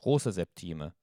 große Septime.